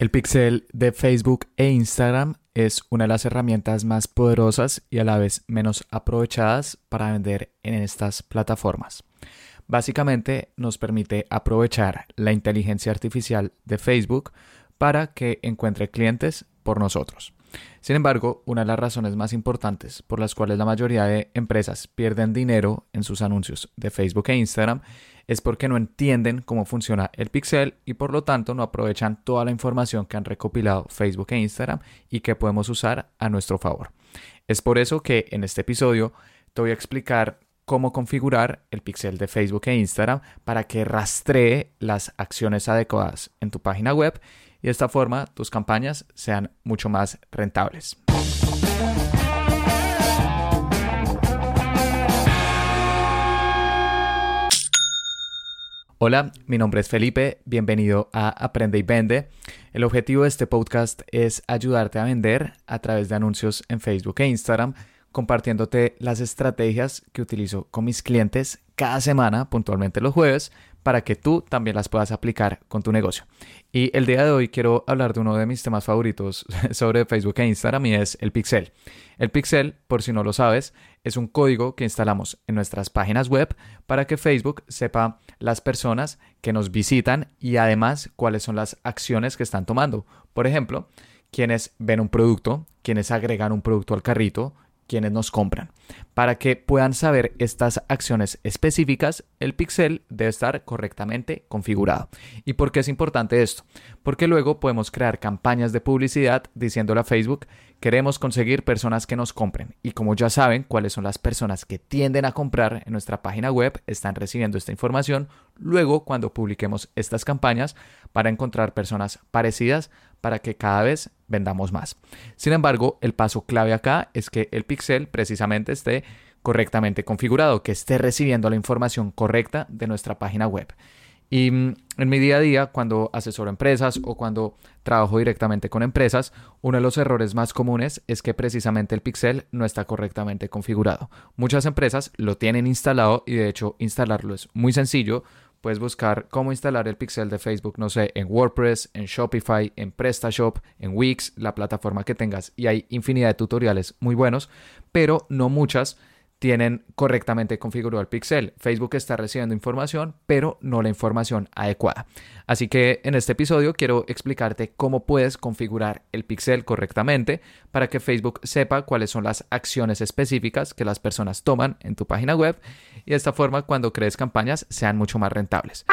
El pixel de Facebook e Instagram es una de las herramientas más poderosas y a la vez menos aprovechadas para vender en estas plataformas. Básicamente nos permite aprovechar la inteligencia artificial de Facebook para que encuentre clientes por nosotros. Sin embargo, una de las razones más importantes por las cuales la mayoría de empresas pierden dinero en sus anuncios de Facebook e Instagram es porque no entienden cómo funciona el pixel y por lo tanto no aprovechan toda la información que han recopilado Facebook e Instagram y que podemos usar a nuestro favor. Es por eso que en este episodio te voy a explicar cómo configurar el pixel de Facebook e Instagram para que rastree las acciones adecuadas en tu página web y de esta forma tus campañas sean mucho más rentables. Hola, mi nombre es Felipe, bienvenido a Aprende y Vende. El objetivo de este podcast es ayudarte a vender a través de anuncios en Facebook e Instagram, compartiéndote las estrategias que utilizo con mis clientes cada semana, puntualmente los jueves, para que tú también las puedas aplicar con tu negocio. Y el día de hoy quiero hablar de uno de mis temas favoritos sobre Facebook e Instagram y es el pixel. El pixel, por si no lo sabes, es un código que instalamos en nuestras páginas web para que Facebook sepa las personas que nos visitan y además cuáles son las acciones que están tomando. Por ejemplo, quienes ven un producto, quienes agregan un producto al carrito, quienes nos compran. Para que puedan saber estas acciones específicas, el pixel debe estar correctamente configurado. ¿Y por qué es importante esto? Porque luego podemos crear campañas de publicidad diciéndole a Facebook, queremos conseguir personas que nos compren. Y como ya saben cuáles son las personas que tienden a comprar en nuestra página web, están recibiendo esta información luego cuando publiquemos estas campañas para encontrar personas parecidas para que cada vez vendamos más. Sin embargo, el paso clave acá es que el pixel precisamente esté correctamente configurado, que esté recibiendo la información correcta de nuestra página web. Y mm, en mi día a día, cuando asesoro empresas o cuando trabajo directamente con empresas, uno de los errores más comunes es que precisamente el pixel no está correctamente configurado. Muchas empresas lo tienen instalado y de hecho instalarlo es muy sencillo Puedes buscar cómo instalar el pixel de Facebook, no sé, en WordPress, en Shopify, en PrestaShop, en Wix, la plataforma que tengas. Y hay infinidad de tutoriales muy buenos, pero no muchas tienen correctamente configurado el pixel. Facebook está recibiendo información, pero no la información adecuada. Así que en este episodio quiero explicarte cómo puedes configurar el pixel correctamente para que Facebook sepa cuáles son las acciones específicas que las personas toman en tu página web y de esta forma cuando crees campañas sean mucho más rentables.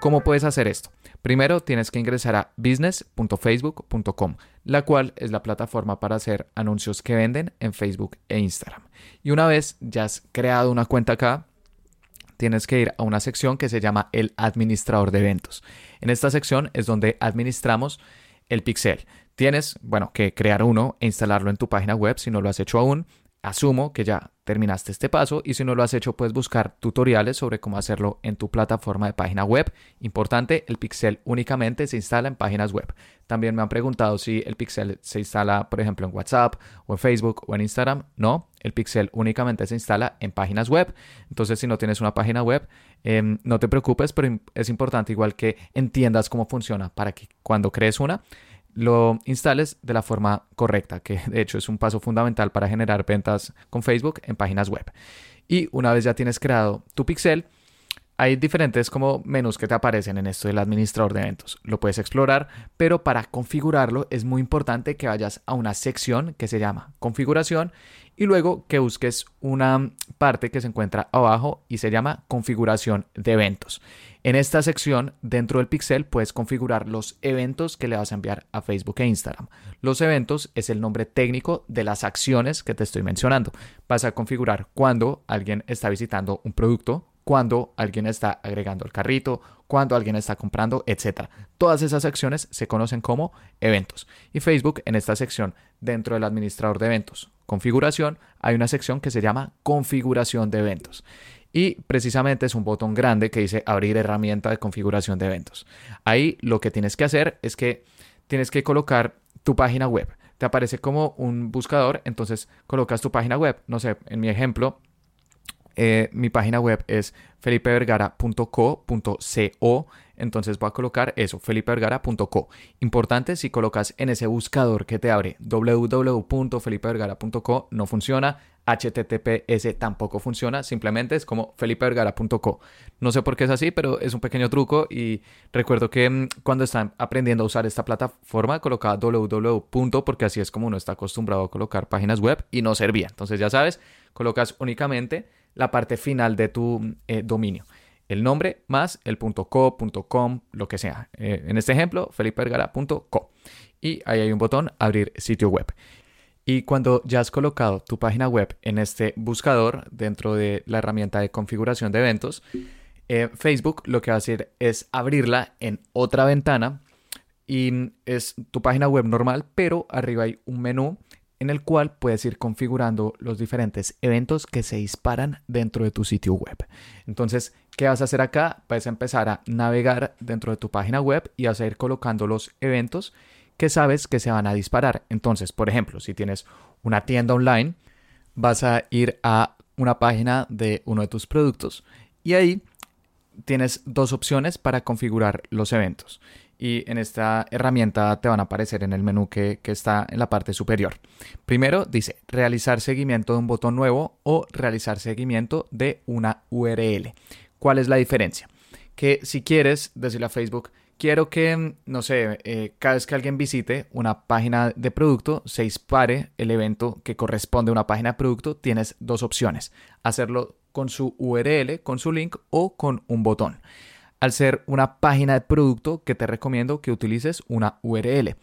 ¿Cómo puedes hacer esto? Primero tienes que ingresar a business.facebook.com, la cual es la plataforma para hacer anuncios que venden en Facebook e Instagram. Y una vez ya has creado una cuenta acá, tienes que ir a una sección que se llama el administrador de eventos. En esta sección es donde administramos el pixel. Tienes, bueno, que crear uno e instalarlo en tu página web si no lo has hecho aún. Asumo que ya terminaste este paso y si no lo has hecho puedes buscar tutoriales sobre cómo hacerlo en tu plataforma de página web. Importante, el pixel únicamente se instala en páginas web. También me han preguntado si el pixel se instala, por ejemplo, en WhatsApp o en Facebook o en Instagram. No, el pixel únicamente se instala en páginas web. Entonces, si no tienes una página web, em, no te preocupes, pero es importante igual que entiendas cómo funciona para que cuando crees una, lo instales de la forma correcta, que de hecho es un paso fundamental para generar ventas con Facebook en páginas web. Y una vez ya tienes creado tu pixel, hay diferentes como menús que te aparecen en esto del administrador de eventos. Lo puedes explorar, pero para configurarlo es muy importante que vayas a una sección que se llama configuración y luego que busques una parte que se encuentra abajo y se llama configuración de eventos. En esta sección, dentro del pixel, puedes configurar los eventos que le vas a enviar a Facebook e Instagram. Los eventos es el nombre técnico de las acciones que te estoy mencionando. Vas a configurar cuando alguien está visitando un producto, cuando alguien está agregando el carrito, cuando alguien está comprando, etc. Todas esas acciones se conocen como eventos. Y Facebook en esta sección, dentro del administrador de eventos, configuración, hay una sección que se llama configuración de eventos. Y precisamente es un botón grande que dice abrir herramienta de configuración de eventos. Ahí lo que tienes que hacer es que tienes que colocar tu página web. Te aparece como un buscador, entonces colocas tu página web. No sé, en mi ejemplo, eh, mi página web es felipevergara.co.co. Entonces voy a colocar eso, felipevergara.co. Importante, si colocas en ese buscador que te abre www.felipevergara.co, no funciona. HTTPS tampoco funciona, simplemente es como felipevergara.co. No sé por qué es así, pero es un pequeño truco y recuerdo que mm, cuando están aprendiendo a usar esta plataforma colocaba www. porque así es como uno está acostumbrado a colocar páginas web y no servía. Entonces ya sabes, colocas únicamente la parte final de tu eh, dominio. El nombre más el .co, .com, lo que sea. Eh, en este ejemplo, felipevergara.co. Y ahí hay un botón abrir sitio web. Y cuando ya has colocado tu página web en este buscador dentro de la herramienta de configuración de eventos, eh, Facebook lo que va a hacer es abrirla en otra ventana y es tu página web normal, pero arriba hay un menú en el cual puedes ir configurando los diferentes eventos que se disparan dentro de tu sitio web. Entonces, ¿qué vas a hacer acá? Puedes empezar a navegar dentro de tu página web y vas a ir colocando los eventos que sabes que se van a disparar. Entonces, por ejemplo, si tienes una tienda online, vas a ir a una página de uno de tus productos y ahí tienes dos opciones para configurar los eventos y en esta herramienta te van a aparecer en el menú que, está en la parte superior. Primero dice realizar seguimiento de un botón nuevo o realizar seguimiento de una URL. ¿Cuál es la diferencia? Que si quieres decirle a Facebook, quiero que, no sé, eh, cada vez que alguien visite una página de producto, se dispare el evento que corresponde a una página de producto, tienes dos opciones. Hacerlo con su URL, con su link o con un botón al ser una página de producto que te recomiendo que utilices una URL.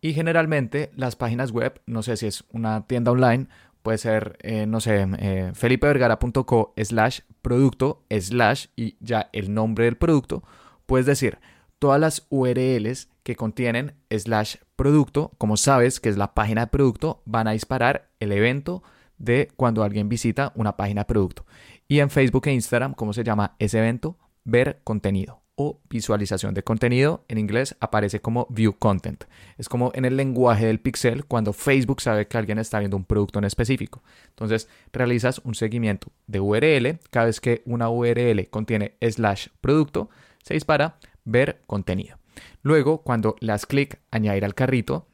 Y generalmente las páginas web, no sé si es una tienda online, puede ser, eh, no sé, eh, felipevergara.co slash producto slash y ya el nombre del producto. Puedes decir todas las URLs que contienen slash producto, como sabes que es la página de producto, van a disparar el evento de cuando alguien visita una página de producto. Y en Facebook e Instagram, ¿cómo se llama ese evento? Ver contenido o visualización de contenido. En inglés aparece como view content. Es como en el lenguaje del pixel cuando Facebook sabe que alguien está viendo un producto en específico. Entonces realizas un seguimiento de URL. Cada vez que una URL contiene slash producto, se dispara ver contenido. Luego, cuando le das clic añadir al carrito,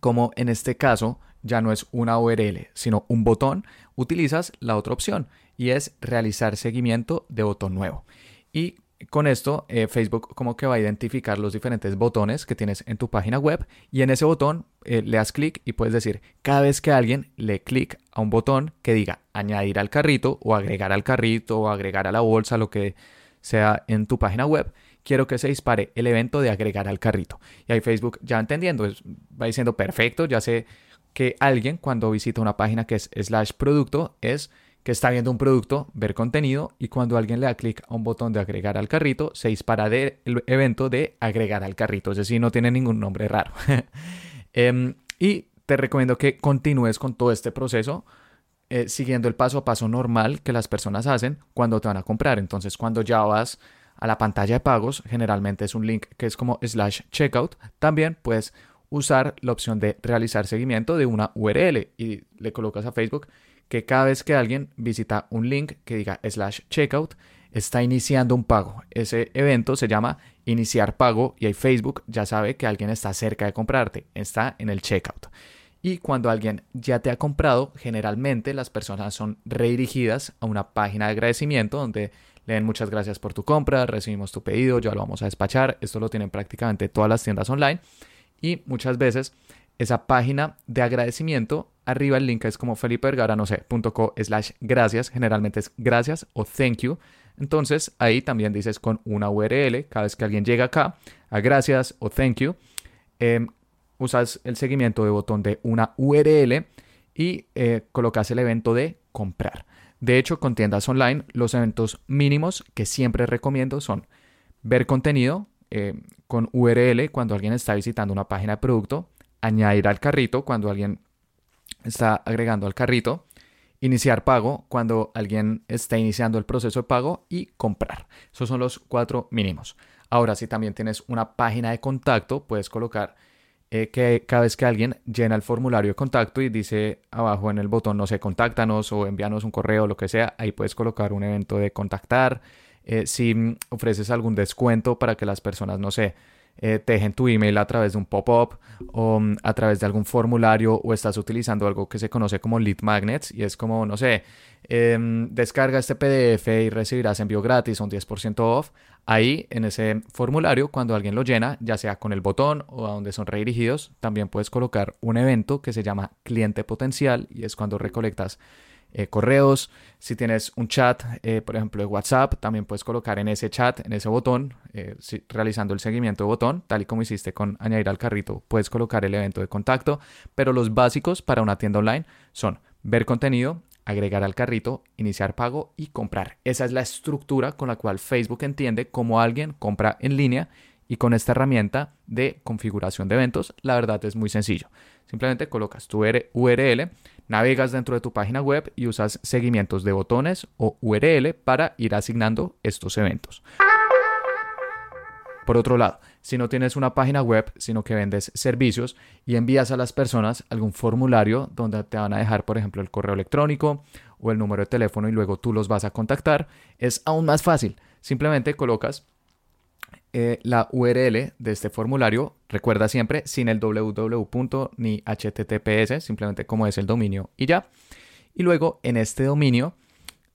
como en este caso ya no es una URL, sino un botón, utilizas la otra opción y es realizar seguimiento de botón nuevo. Y con esto, eh, Facebook como que va a identificar los diferentes botones que tienes en tu página web y en ese botón eh, le das clic y puedes decir, cada vez que alguien le clic a un botón que diga añadir al carrito o agregar al carrito o agregar a la bolsa, lo que sea en tu página web, quiero que se dispare el evento de agregar al carrito. Y ahí Facebook ya entendiendo, va diciendo, perfecto, ya sé que alguien cuando visita una página que es slash producto es que está viendo un producto, ver contenido y cuando alguien le da clic a un botón de agregar al carrito, se dispara el evento de agregar al carrito. Es decir, no tiene ningún nombre raro. Em, y te recomiendo que continúes con todo este proceso. Eh, siguiendo el paso a paso normal que las personas hacen cuando te van a comprar. Entonces, cuando ya vas a la pantalla de pagos, generalmente es un link que es como slash checkout. También puedes usar la opción de realizar seguimiento de una URL y le colocas a Facebook que cada vez que alguien visita un link que diga slash checkout, está iniciando un pago. Ese evento se llama iniciar pago y ahí Facebook ya sabe que alguien está cerca de comprarte, está en el checkout. Y cuando alguien ya te ha comprado, generalmente las personas son redirigidas a una página de agradecimiento donde le den muchas gracias por tu compra, recibimos tu pedido, ya lo vamos a despachar. Esto lo tienen prácticamente todas las tiendas online. Y muchas veces esa página de agradecimiento, arriba el link es como Felipe .co slash gracias, generalmente es gracias o thank you. Entonces ahí también dices con una URL, cada vez que alguien llega acá, a gracias o thank you, em, usas el seguimiento de botón de una URL y eh, colocas el evento de comprar. De hecho, con tiendas online, los eventos mínimos que siempre recomiendo son ver contenido eh, con URL cuando alguien está visitando una página de producto, añadir al carrito cuando alguien está agregando al carrito, iniciar pago cuando alguien está iniciando el proceso de pago y comprar. Esos son los cuatro mínimos. Ahora, si también tienes una página de contacto, puedes colocar eh, que cada vez que alguien llena el formulario de contacto y dice abajo en el botón, no sé, contáctanos o envíanos un correo, lo que sea, ahí puedes colocar un evento de contactar. Eh, si ofreces algún descuento para que las personas, no sé, eh, te dejen tu email a través de un pop-up o mm, a través de algún formulario o estás utilizando algo que se conoce como lead magnets y es como, no sé, em, descarga este PDF y recibirás envío gratis un 10% off. Ahí en ese formulario, cuando alguien lo llena, ya sea con el botón o a donde son redirigidos, también puedes colocar un evento que se llama cliente potencial y es cuando recolectas eh, correos. Si tienes un chat, eh, por ejemplo, de WhatsApp, también puedes colocar en ese chat, en ese botón, eh, realizando el seguimiento de botón, tal y como hiciste con añadir al carrito, puedes colocar el evento de contacto. Pero los básicos para una tienda online son ver contenido, agregar al carrito, iniciar pago y comprar. Esa es la estructura con la cual Facebook entiende cómo alguien compra en línea y con esta herramienta de configuración de eventos, la verdad es muy sencillo. Simplemente colocas tu URL, navegas dentro de tu página web y usas seguimientos de botones o URL para ir asignando estos eventos. Por otro lado, si no tienes una página web, sino que vendes servicios y envías a las personas algún formulario donde te van a dejar, por ejemplo, el correo electrónico o el número de teléfono y luego tú los vas a contactar, es aún más fácil. Simplemente colocas eh, la URL de este formulario, recuerda siempre sin el www. ni https, simplemente como es el dominio y ya. Y luego en este dominio,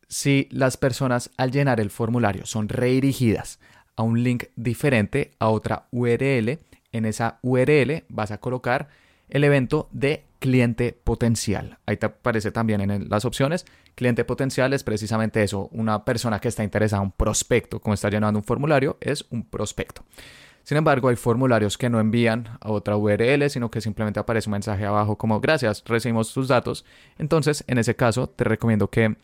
si las personas al llenar el formulario son redirigidas a un link diferente, a otra URL, en esa URL vas a colocar el evento de cliente potencial. Ahí te aparece también en las opciones. Cliente potencial es precisamente eso, una persona que está interesada, un prospecto, como está llenando un formulario, es un prospecto. Sin embargo, hay formularios que no envían a otra URL, sino que simplemente aparece un mensaje abajo como gracias, recibimos tus datos. Entonces, en ese caso, te recomiendo que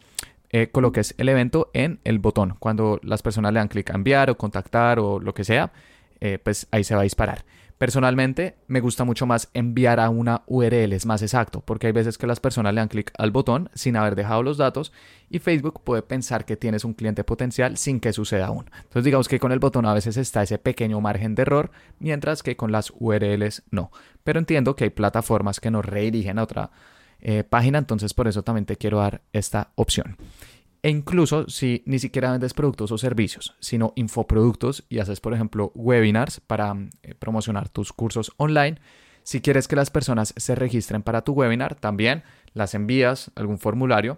eh, coloques el evento en el botón. Cuando las personas le dan clic a enviar o contactar o lo que sea, eh, pues ahí se va a disparar. Personalmente, me gusta mucho más enviar a una URL, es más exacto, porque hay veces que las personas le dan clic al botón sin haber dejado los datos y Facebook puede pensar que tienes un cliente potencial sin que suceda aún. Entonces, digamos que con el botón a veces está ese pequeño margen de error, mientras que con las URLs no. Pero entiendo que hay plataformas que nos redirigen a otra eh, página, entonces por eso también te quiero dar esta opción. E incluso si ni siquiera vendes productos o servicios, sino infoproductos y haces, por ejemplo, webinars para eh, promocionar tus cursos online, si quieres que las personas se registren para tu webinar, también las envías algún formulario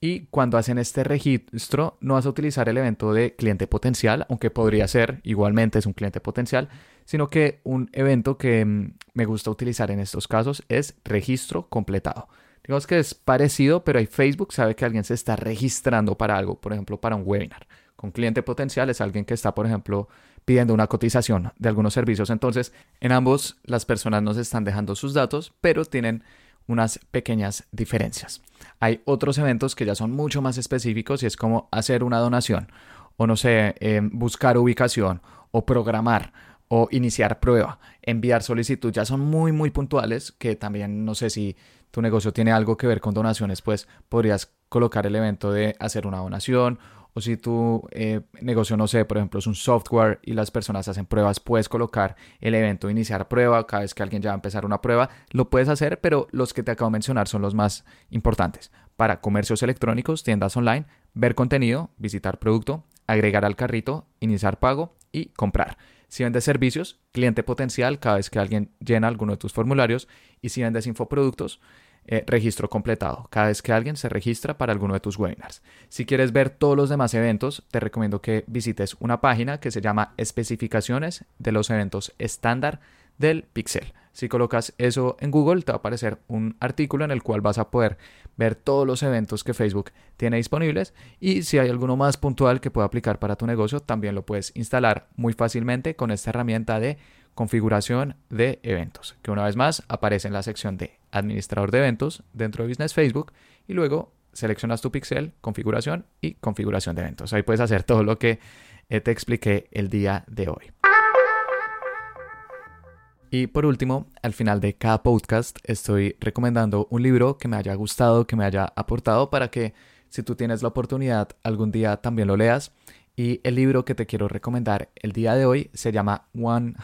y cuando hacen este registro no vas a utilizar el evento de cliente potencial, aunque podría ser igualmente es un cliente potencial, sino que un evento que mm, me gusta utilizar en estos casos es registro completado. Digamos que es parecido, pero hay Facebook sabe que alguien se está registrando para algo, por ejemplo, para un webinar. Con cliente potencial es alguien que está, por ejemplo, pidiendo una cotización de algunos servicios. Entonces, en ambos las personas nos están dejando sus datos, pero tienen unas pequeñas diferencias. Hay otros eventos que ya son mucho más específicos y es como hacer una donación o no sé, em, buscar ubicación o programar o iniciar prueba, enviar solicitud, ya son muy, muy puntuales que también no sé si tu negocio tiene algo que ver con donaciones, pues podrías colocar el evento de hacer una donación. O si tu eh, negocio, no sé, por ejemplo, es un software y las personas hacen pruebas, puedes colocar el evento iniciar prueba. Cada vez que alguien ya va a empezar una prueba, lo puedes hacer, pero los que te acabo de mencionar son los más importantes. Para comercios electrónicos, tiendas online, ver contenido, visitar producto, agregar al carrito, iniciar pago y comprar. Si vendes servicios, cliente potencial cada vez que alguien llena alguno de tus formularios. Y si vendes infoproductos, eh, registro completado, cada vez que alguien se registra para alguno de tus webinars. Si quieres ver todos los demás eventos, te recomiendo que visites una página que se llama especificaciones de los eventos estándar del Pixel. Si colocas eso en Google, te va a aparecer un artículo en el cual vas a poder ver todos los eventos que Facebook tiene disponibles y si hay alguno más puntual que pueda aplicar para tu negocio, también lo puedes instalar muy fácilmente con esta herramienta de configuración de eventos, que una vez más aparece en la sección de administrador de eventos dentro de Business Facebook y luego seleccionas tu pixel, configuración y configuración de eventos. Ahí puedes hacer todo lo que eh, te expliqué el día de hoy. Y por último, al final de cada podcast estoy recomendando un libro que me haya gustado, que me haya aportado para que si tú tienes la oportunidad algún día también lo leas. Y el libro que te quiero recomendar el día de hoy se llama 100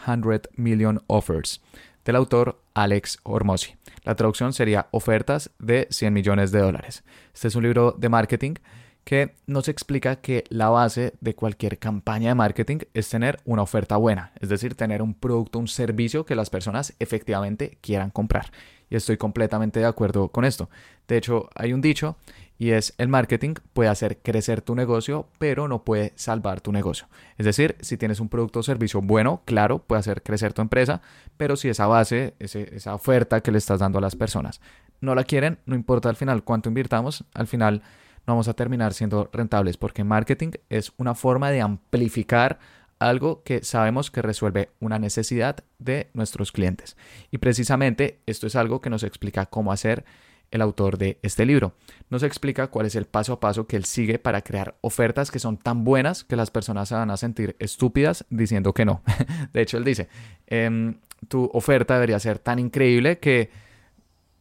Million Offers del autor Alex Hormozzi. La traducción sería Ofertas de 100 millones de dólares. Este es un libro de marketing que nos explica que la base de cualquier campaña de marketing es tener una oferta buena, es decir, tener un producto, un servicio que las personas efectivamente quieran comprar. Y estoy completamente de acuerdo con esto. De hecho, hay un dicho y es el marketing puede hacer crecer tu negocio, pero no puede salvar tu negocio. Es decir, si tienes un producto o servicio bueno, claro, puede hacer crecer tu empresa, pero si esa base, esa oferta que le estás dando a las personas no la quieren, no importa al final cuánto invirtamos, al final vamos a terminar siendo rentables porque marketing es una forma de amplificar algo que sabemos que resuelve una necesidad de nuestros clientes. Y precisamente esto es algo que nos explica cómo hacer el autor de este libro. Nos explica cuál es el paso a paso que él sigue para crear ofertas que son tan buenas que las personas se van a sentir estúpidas diciendo que no. de hecho, él dice, em, tu oferta debería ser tan increíble que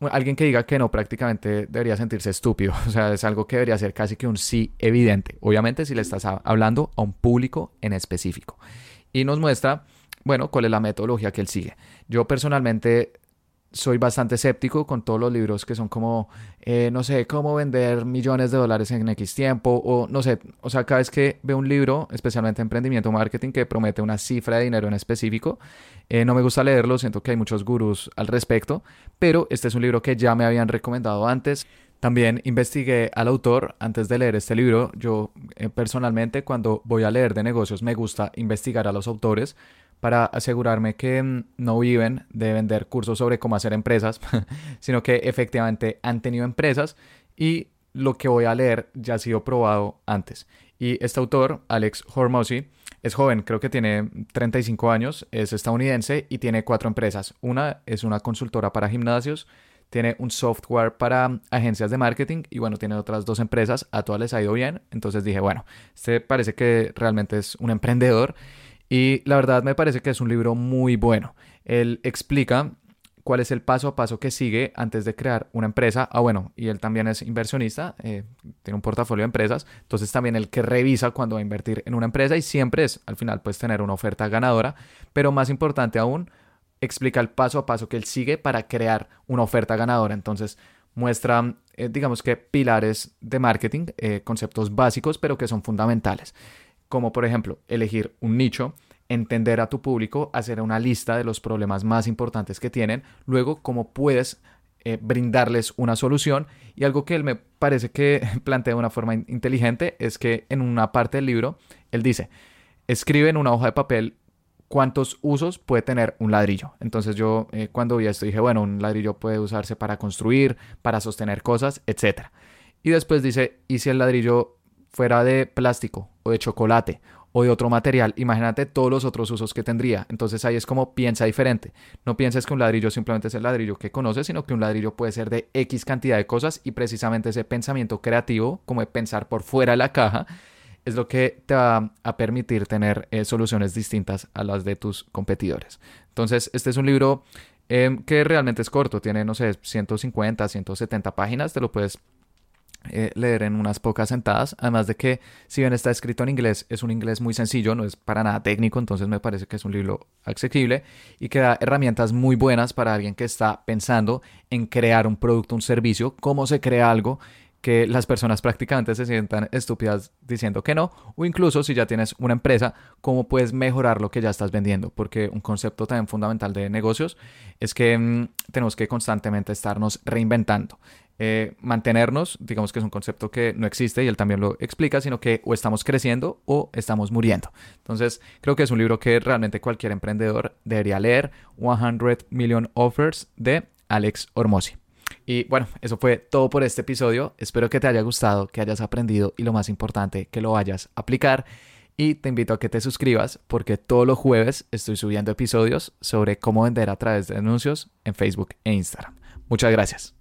alguien que diga que no prácticamente debería sentirse estúpido. O sea, es algo que debería ser casi que un sí evidente. Obviamente si le estás hablando a un público en específico. Y nos muestra, bueno, cuál es la metodología que él sigue. Yo personalmente soy bastante escéptico con todos los libros que son como, eh, no sé, cómo vender millones de dólares en X tiempo, o no sé, o sea, cada vez que veo un libro, especialmente emprendimiento marketing, que promete una cifra de dinero en específico, eh, no me gusta leerlo, siento que hay muchos gurús al respecto, pero este es un libro que ya me habían recomendado antes. También investigué al autor antes de leer este libro. Yo eh, personalmente cuando voy a leer de negocios me gusta investigar a los autores para asegurarme que mm, no viven de vender cursos sobre cómo hacer empresas, sino que efectivamente han tenido empresas y lo que voy a leer ya ha sido probado antes. Y este autor, Alex Hormozzi, es joven, creo que tiene 35 años, es estadounidense y tiene cuatro empresas. Una es una consultora para gimnasios, tiene un software para agencias de marketing y bueno, tiene otras dos empresas, a todas les ha ido bien. Entonces dije, bueno, este parece que realmente es un emprendedor y la verdad me parece que es un libro muy bueno. Él explica cuál es el paso a paso que sigue antes de crear una empresa. Ah, bueno, y él también es inversionista, eh, tiene un portafolio de empresas, entonces también el que revisa cuando va a invertir en una empresa y siempre es, al final, pues tener una oferta ganadora, pero más importante aún, explica el paso a paso que él sigue para crear una oferta ganadora. Entonces, muestra, eh, digamos que pilares de marketing, eh, conceptos básicos, pero que son fundamentales como por ejemplo elegir un nicho, entender a tu público, hacer una lista de los problemas más importantes que tienen, luego cómo puedes eh, brindarles una solución y algo que él me parece que plantea de una forma inteligente es que en una parte del libro él dice, escribe en una hoja de papel cuántos usos puede tener un ladrillo. Entonces yo eh, cuando vi esto dije, bueno, un ladrillo puede usarse para construir, para sostener cosas, etc. Y después dice, ¿y si el ladrillo fuera de plástico de chocolate o de otro material, imagínate todos los otros usos que tendría. Entonces ahí es como piensa diferente. No pienses que un ladrillo simplemente es el ladrillo que conoces, sino que un ladrillo puede ser de X cantidad de cosas y precisamente ese pensamiento creativo, como de pensar por fuera de la caja, es lo que te va a permitir tener eh, soluciones distintas a las de tus competidores. Entonces, este es un libro em, que realmente es corto, tiene, no sé, 150, 170 páginas, te lo puedes eh, leer en unas pocas sentadas. Además de que, si bien está escrito en inglés, es un inglés muy sencillo, no es para nada técnico, entonces me parece que es un libro accesible y que da herramientas muy buenas para alguien que está pensando en crear un producto, un servicio, cómo se crea algo que las personas prácticamente se sientan estúpidas diciendo que no, o incluso si ya tienes una empresa, cómo puedes mejorar lo que ya estás vendiendo, porque un concepto también fundamental de negocios es que mm, tenemos que constantemente estarnos reinventando. Eh, mantenernos, digamos que es un concepto que no existe y él también lo explica, sino que o estamos creciendo o estamos muriendo. Entonces, creo que es un libro que realmente cualquier emprendedor debería leer, 100 Million Offers de Alex Hormozzi. Y bueno, eso fue todo por este episodio. Espero que te haya gustado, que hayas aprendido y lo más importante, que lo vayas a aplicar. Y te invito a que te suscribas porque todos los jueves estoy subiendo episodios sobre cómo vender a través de anuncios en Facebook e Instagram. Muchas gracias.